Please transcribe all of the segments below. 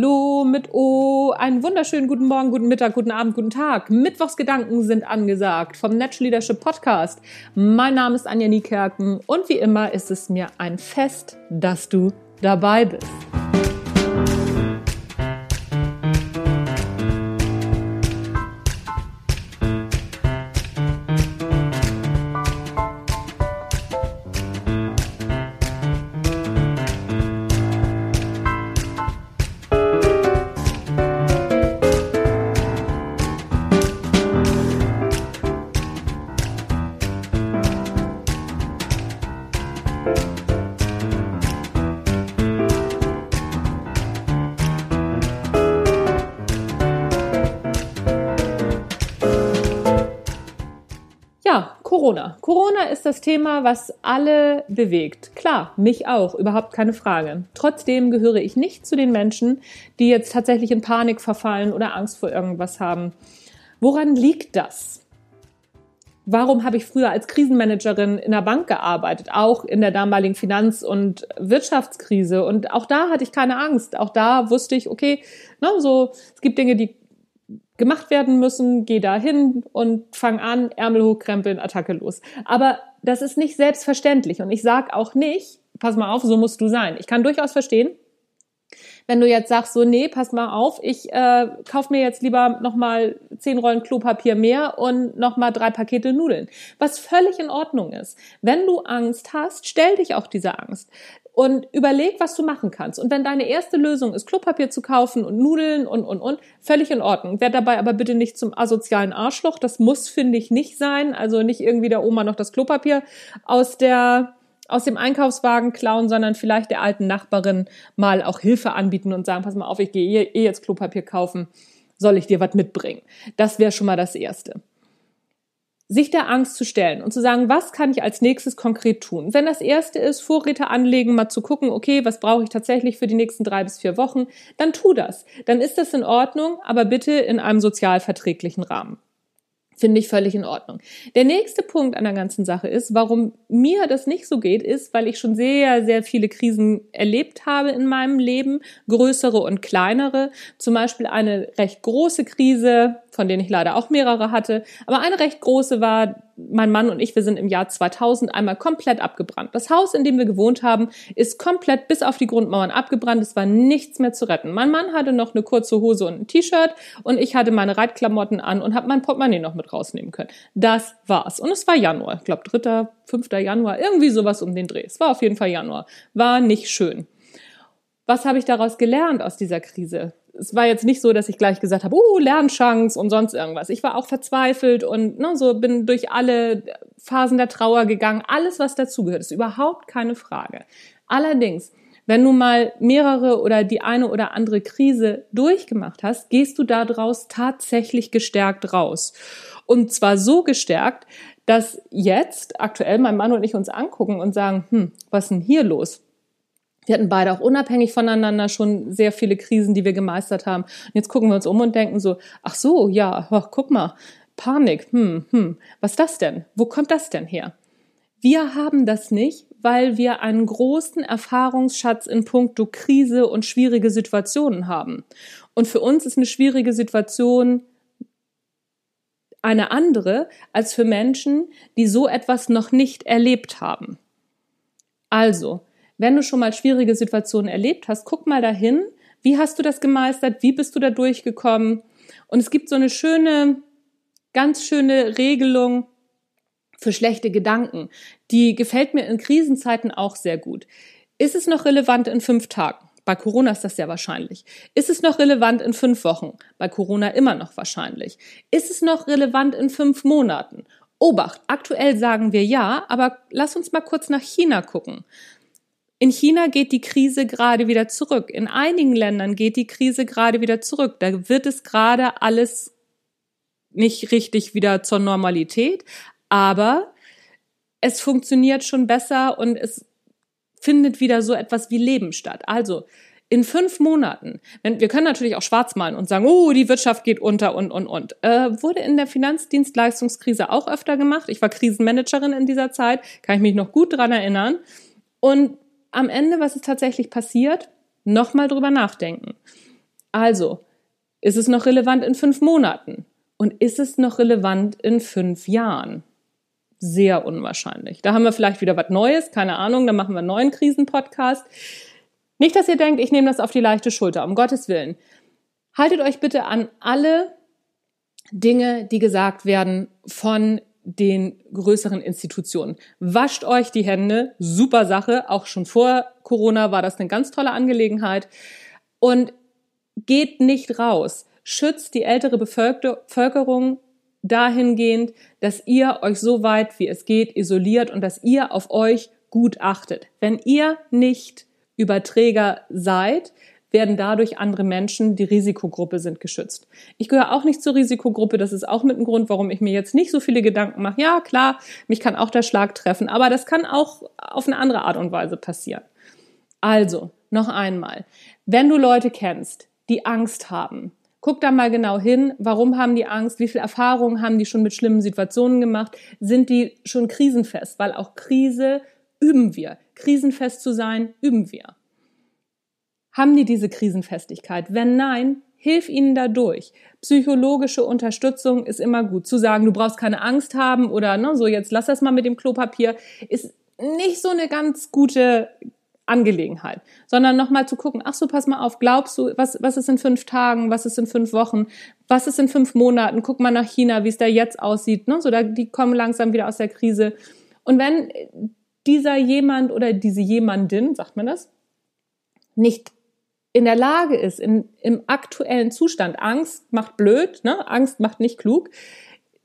Hallo mit O. Einen wunderschönen guten Morgen, guten Mittag, guten Abend, guten Tag. Mittwochsgedanken sind angesagt vom Natural Leadership Podcast. Mein Name ist Anja Niekerken und wie immer ist es mir ein Fest, dass du dabei bist. Corona. Corona ist das Thema, was alle bewegt. Klar, mich auch, überhaupt keine Frage. Trotzdem gehöre ich nicht zu den Menschen, die jetzt tatsächlich in Panik verfallen oder Angst vor irgendwas haben. Woran liegt das? Warum habe ich früher als Krisenmanagerin in der Bank gearbeitet, auch in der damaligen Finanz- und Wirtschaftskrise? Und auch da hatte ich keine Angst. Auch da wusste ich, okay, ne, so, es gibt Dinge, die gemacht werden müssen, geh da hin und fang an, Ärmel hochkrempeln, Attacke los. Aber das ist nicht selbstverständlich und ich sag auch nicht, pass mal auf, so musst du sein. Ich kann durchaus verstehen, wenn du jetzt sagst, so, nee, pass mal auf, ich äh, kauf mir jetzt lieber nochmal zehn Rollen Klopapier mehr und nochmal drei Pakete Nudeln. Was völlig in Ordnung ist. Wenn du Angst hast, stell dich auch dieser Angst und überleg, was du machen kannst. Und wenn deine erste Lösung ist, Klopapier zu kaufen und Nudeln und, und, und, völlig in Ordnung. Werd dabei aber bitte nicht zum asozialen Arschloch. Das muss, finde ich, nicht sein. Also nicht irgendwie der Oma noch das Klopapier aus der, aus dem Einkaufswagen klauen, sondern vielleicht der alten Nachbarin mal auch Hilfe anbieten und sagen, pass mal auf, ich gehe eh jetzt Klopapier kaufen. Soll ich dir was mitbringen? Das wäre schon mal das Erste sich der Angst zu stellen und zu sagen, was kann ich als nächstes konkret tun? Wenn das erste ist, Vorräte anlegen, mal zu gucken, okay, was brauche ich tatsächlich für die nächsten drei bis vier Wochen, dann tu das. Dann ist das in Ordnung, aber bitte in einem sozial verträglichen Rahmen. Finde ich völlig in Ordnung. Der nächste Punkt an der ganzen Sache ist, warum mir das nicht so geht, ist, weil ich schon sehr, sehr viele Krisen erlebt habe in meinem Leben, größere und kleinere. Zum Beispiel eine recht große Krise, von denen ich leider auch mehrere hatte. Aber eine recht große war, mein Mann und ich, wir sind im Jahr 2000 einmal komplett abgebrannt. Das Haus, in dem wir gewohnt haben, ist komplett bis auf die Grundmauern abgebrannt. Es war nichts mehr zu retten. Mein Mann hatte noch eine kurze Hose und ein T-Shirt und ich hatte meine Reitklamotten an und habe mein Portemonnaie noch mit rausnehmen können. Das war's. Und es war Januar. Ich glaube, 3., 5. Januar, irgendwie sowas um den Dreh. Es war auf jeden Fall Januar. War nicht schön. Was habe ich daraus gelernt aus dieser Krise? Es war jetzt nicht so, dass ich gleich gesagt habe, uh, Lernchance und sonst irgendwas. Ich war auch verzweifelt und ne, so bin durch alle Phasen der Trauer gegangen. Alles, was dazugehört, ist überhaupt keine Frage. Allerdings, wenn du mal mehrere oder die eine oder andere Krise durchgemacht hast, gehst du daraus tatsächlich gestärkt raus. Und zwar so gestärkt, dass jetzt aktuell mein Mann und ich uns angucken und sagen, hm, was ist denn hier los? Wir hatten beide auch unabhängig voneinander schon sehr viele Krisen, die wir gemeistert haben. Und jetzt gucken wir uns um und denken so, ach so, ja, ach, guck mal, Panik, hm, hm, was ist das denn? Wo kommt das denn her? Wir haben das nicht, weil wir einen großen Erfahrungsschatz in puncto Krise und schwierige Situationen haben. Und für uns ist eine schwierige Situation eine andere als für Menschen, die so etwas noch nicht erlebt haben. Also, wenn du schon mal schwierige Situationen erlebt hast, guck mal dahin, wie hast du das gemeistert, wie bist du da durchgekommen. Und es gibt so eine schöne, ganz schöne Regelung für schlechte Gedanken. Die gefällt mir in Krisenzeiten auch sehr gut. Ist es noch relevant in fünf Tagen? Bei Corona ist das sehr wahrscheinlich. Ist es noch relevant in fünf Wochen? Bei Corona immer noch wahrscheinlich. Ist es noch relevant in fünf Monaten? Obacht, aktuell sagen wir ja, aber lass uns mal kurz nach China gucken. In China geht die Krise gerade wieder zurück. In einigen Ländern geht die Krise gerade wieder zurück. Da wird es gerade alles nicht richtig wieder zur Normalität, aber es funktioniert schon besser und es findet wieder so etwas wie Leben statt. Also in fünf Monaten, wir können natürlich auch schwarz malen und sagen, oh, die Wirtschaft geht unter und, und, und. Äh, wurde in der Finanzdienstleistungskrise auch öfter gemacht. Ich war Krisenmanagerin in dieser Zeit, kann ich mich noch gut dran erinnern. Und am Ende, was ist tatsächlich passiert, nochmal drüber nachdenken. Also, ist es noch relevant in fünf Monaten? Und ist es noch relevant in fünf Jahren? Sehr unwahrscheinlich. Da haben wir vielleicht wieder was Neues, keine Ahnung, dann machen wir einen neuen Krisenpodcast. Nicht, dass ihr denkt, ich nehme das auf die leichte Schulter, um Gottes Willen. Haltet euch bitte an alle Dinge, die gesagt werden von den größeren Institutionen. Wascht euch die Hände, super Sache. Auch schon vor Corona war das eine ganz tolle Angelegenheit. Und geht nicht raus. Schützt die ältere Bevölkerung dahingehend, dass ihr euch so weit wie es geht isoliert und dass ihr auf euch gut achtet. Wenn ihr nicht Überträger seid, werden dadurch andere Menschen, die Risikogruppe sind, geschützt. Ich gehöre auch nicht zur Risikogruppe. Das ist auch mit ein Grund, warum ich mir jetzt nicht so viele Gedanken mache. Ja, klar, mich kann auch der Schlag treffen, aber das kann auch auf eine andere Art und Weise passieren. Also, noch einmal. Wenn du Leute kennst, die Angst haben, guck da mal genau hin. Warum haben die Angst? Wie viel Erfahrungen haben die schon mit schlimmen Situationen gemacht? Sind die schon krisenfest? Weil auch Krise üben wir. Krisenfest zu sein, üben wir. Haben die diese Krisenfestigkeit? Wenn nein, hilf ihnen dadurch. Psychologische Unterstützung ist immer gut. Zu sagen, du brauchst keine Angst haben oder ne, so jetzt lass das mal mit dem Klopapier, ist nicht so eine ganz gute Angelegenheit, sondern nochmal zu gucken, ach so, pass mal auf, glaubst du, was, was ist in fünf Tagen, was ist in fünf Wochen, was ist in fünf Monaten, guck mal nach China, wie es da jetzt aussieht, ne? so da, die kommen langsam wieder aus der Krise. Und wenn dieser jemand oder diese jemandin, sagt man das, nicht in der Lage ist, in, im aktuellen Zustand, Angst macht blöd, ne? Angst macht nicht klug,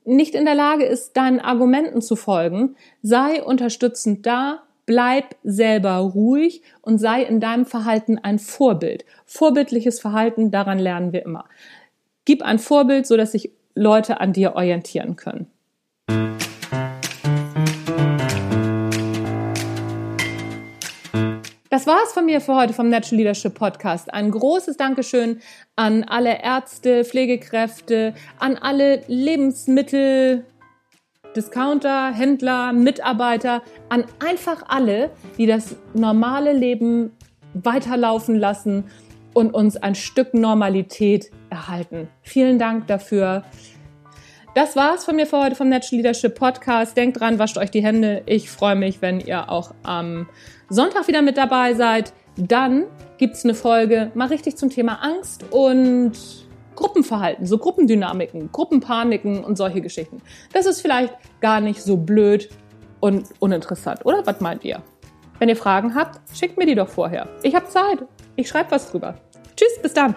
nicht in der Lage ist, deinen Argumenten zu folgen, sei unterstützend da, bleib selber ruhig und sei in deinem Verhalten ein Vorbild. Vorbildliches Verhalten, daran lernen wir immer. Gib ein Vorbild, so dass sich Leute an dir orientieren können. Das war's von mir für heute vom Natural Leadership Podcast. Ein großes Dankeschön an alle Ärzte, Pflegekräfte, an alle Lebensmittel, Discounter, Händler, Mitarbeiter, an einfach alle, die das normale Leben weiterlaufen lassen und uns ein Stück Normalität erhalten. Vielen Dank dafür. Das war's von mir für heute vom Natural Leadership Podcast. Denkt dran, wascht euch die Hände. Ich freue mich, wenn ihr auch am Sonntag wieder mit dabei seid, dann gibt's eine Folge mal richtig zum Thema Angst und Gruppenverhalten, so Gruppendynamiken, Gruppenpaniken und solche Geschichten. Das ist vielleicht gar nicht so blöd und uninteressant, oder? Was meint ihr? Wenn ihr Fragen habt, schickt mir die doch vorher. Ich habe Zeit. Ich schreibe was drüber. Tschüss, bis dann.